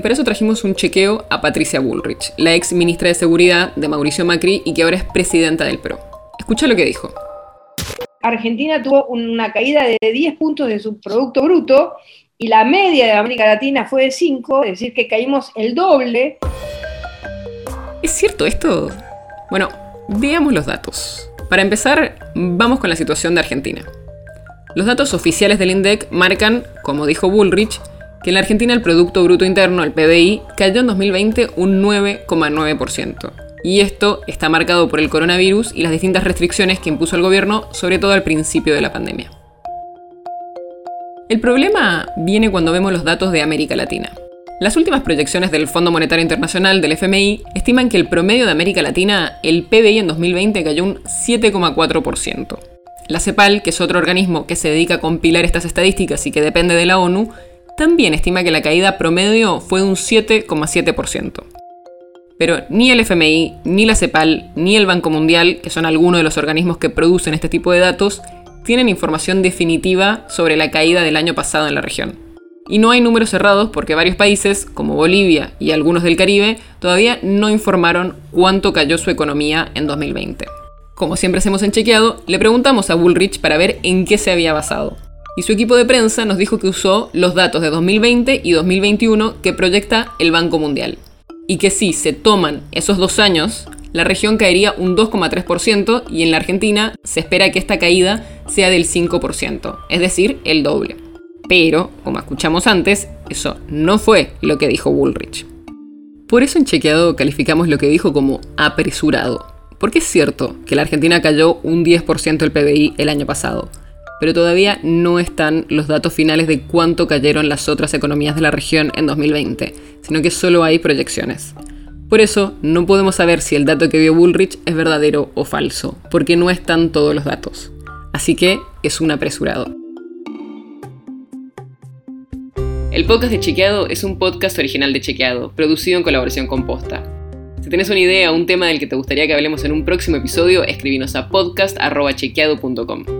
Y para eso trajimos un chequeo a Patricia Bullrich, la ex ministra de Seguridad de Mauricio Macri y que ahora es presidenta del PRO. Escucha lo que dijo. Argentina tuvo una caída de 10 puntos de su Producto Bruto y la media de América Latina fue de 5, es decir, que caímos el doble. ¿Es cierto esto? Bueno, veamos los datos. Para empezar, vamos con la situación de Argentina. Los datos oficiales del INDEC marcan, como dijo Bullrich, que en la Argentina el Producto Bruto Interno, el PBI, cayó en 2020 un 9,9%. Y esto está marcado por el coronavirus y las distintas restricciones que impuso el gobierno, sobre todo al principio de la pandemia. El problema viene cuando vemos los datos de América Latina. Las últimas proyecciones del Fondo Monetario Internacional, del FMI, estiman que el promedio de América Latina, el PBI en 2020 cayó un 7,4%. La CEPAL, que es otro organismo que se dedica a compilar estas estadísticas y que depende de la ONU, también estima que la caída promedio fue un 7,7%. Pero ni el FMI, ni la CEPAL, ni el Banco Mundial, que son algunos de los organismos que producen este tipo de datos, tienen información definitiva sobre la caída del año pasado en la región. Y no hay números cerrados porque varios países, como Bolivia y algunos del Caribe, todavía no informaron cuánto cayó su economía en 2020. Como siempre hacemos en Chequeado, le preguntamos a Bullrich para ver en qué se había basado y su equipo de prensa nos dijo que usó los datos de 2020 y 2021 que proyecta el Banco Mundial. Y que si se toman esos dos años, la región caería un 2,3% y en la Argentina se espera que esta caída sea del 5%, es decir, el doble. Pero, como escuchamos antes, eso no fue lo que dijo Bullrich. Por eso en Chequeado calificamos lo que dijo como apresurado. Porque es cierto que la Argentina cayó un 10% el PBI el año pasado, pero todavía no están los datos finales de cuánto cayeron las otras economías de la región en 2020, sino que solo hay proyecciones. Por eso, no podemos saber si el dato que dio Bullrich es verdadero o falso, porque no están todos los datos. Así que es un apresurado. El podcast de Chequeado es un podcast original de Chequeado, producido en colaboración con Posta. Si tenés una idea o un tema del que te gustaría que hablemos en un próximo episodio, escribinos a podcast.chequeado.com.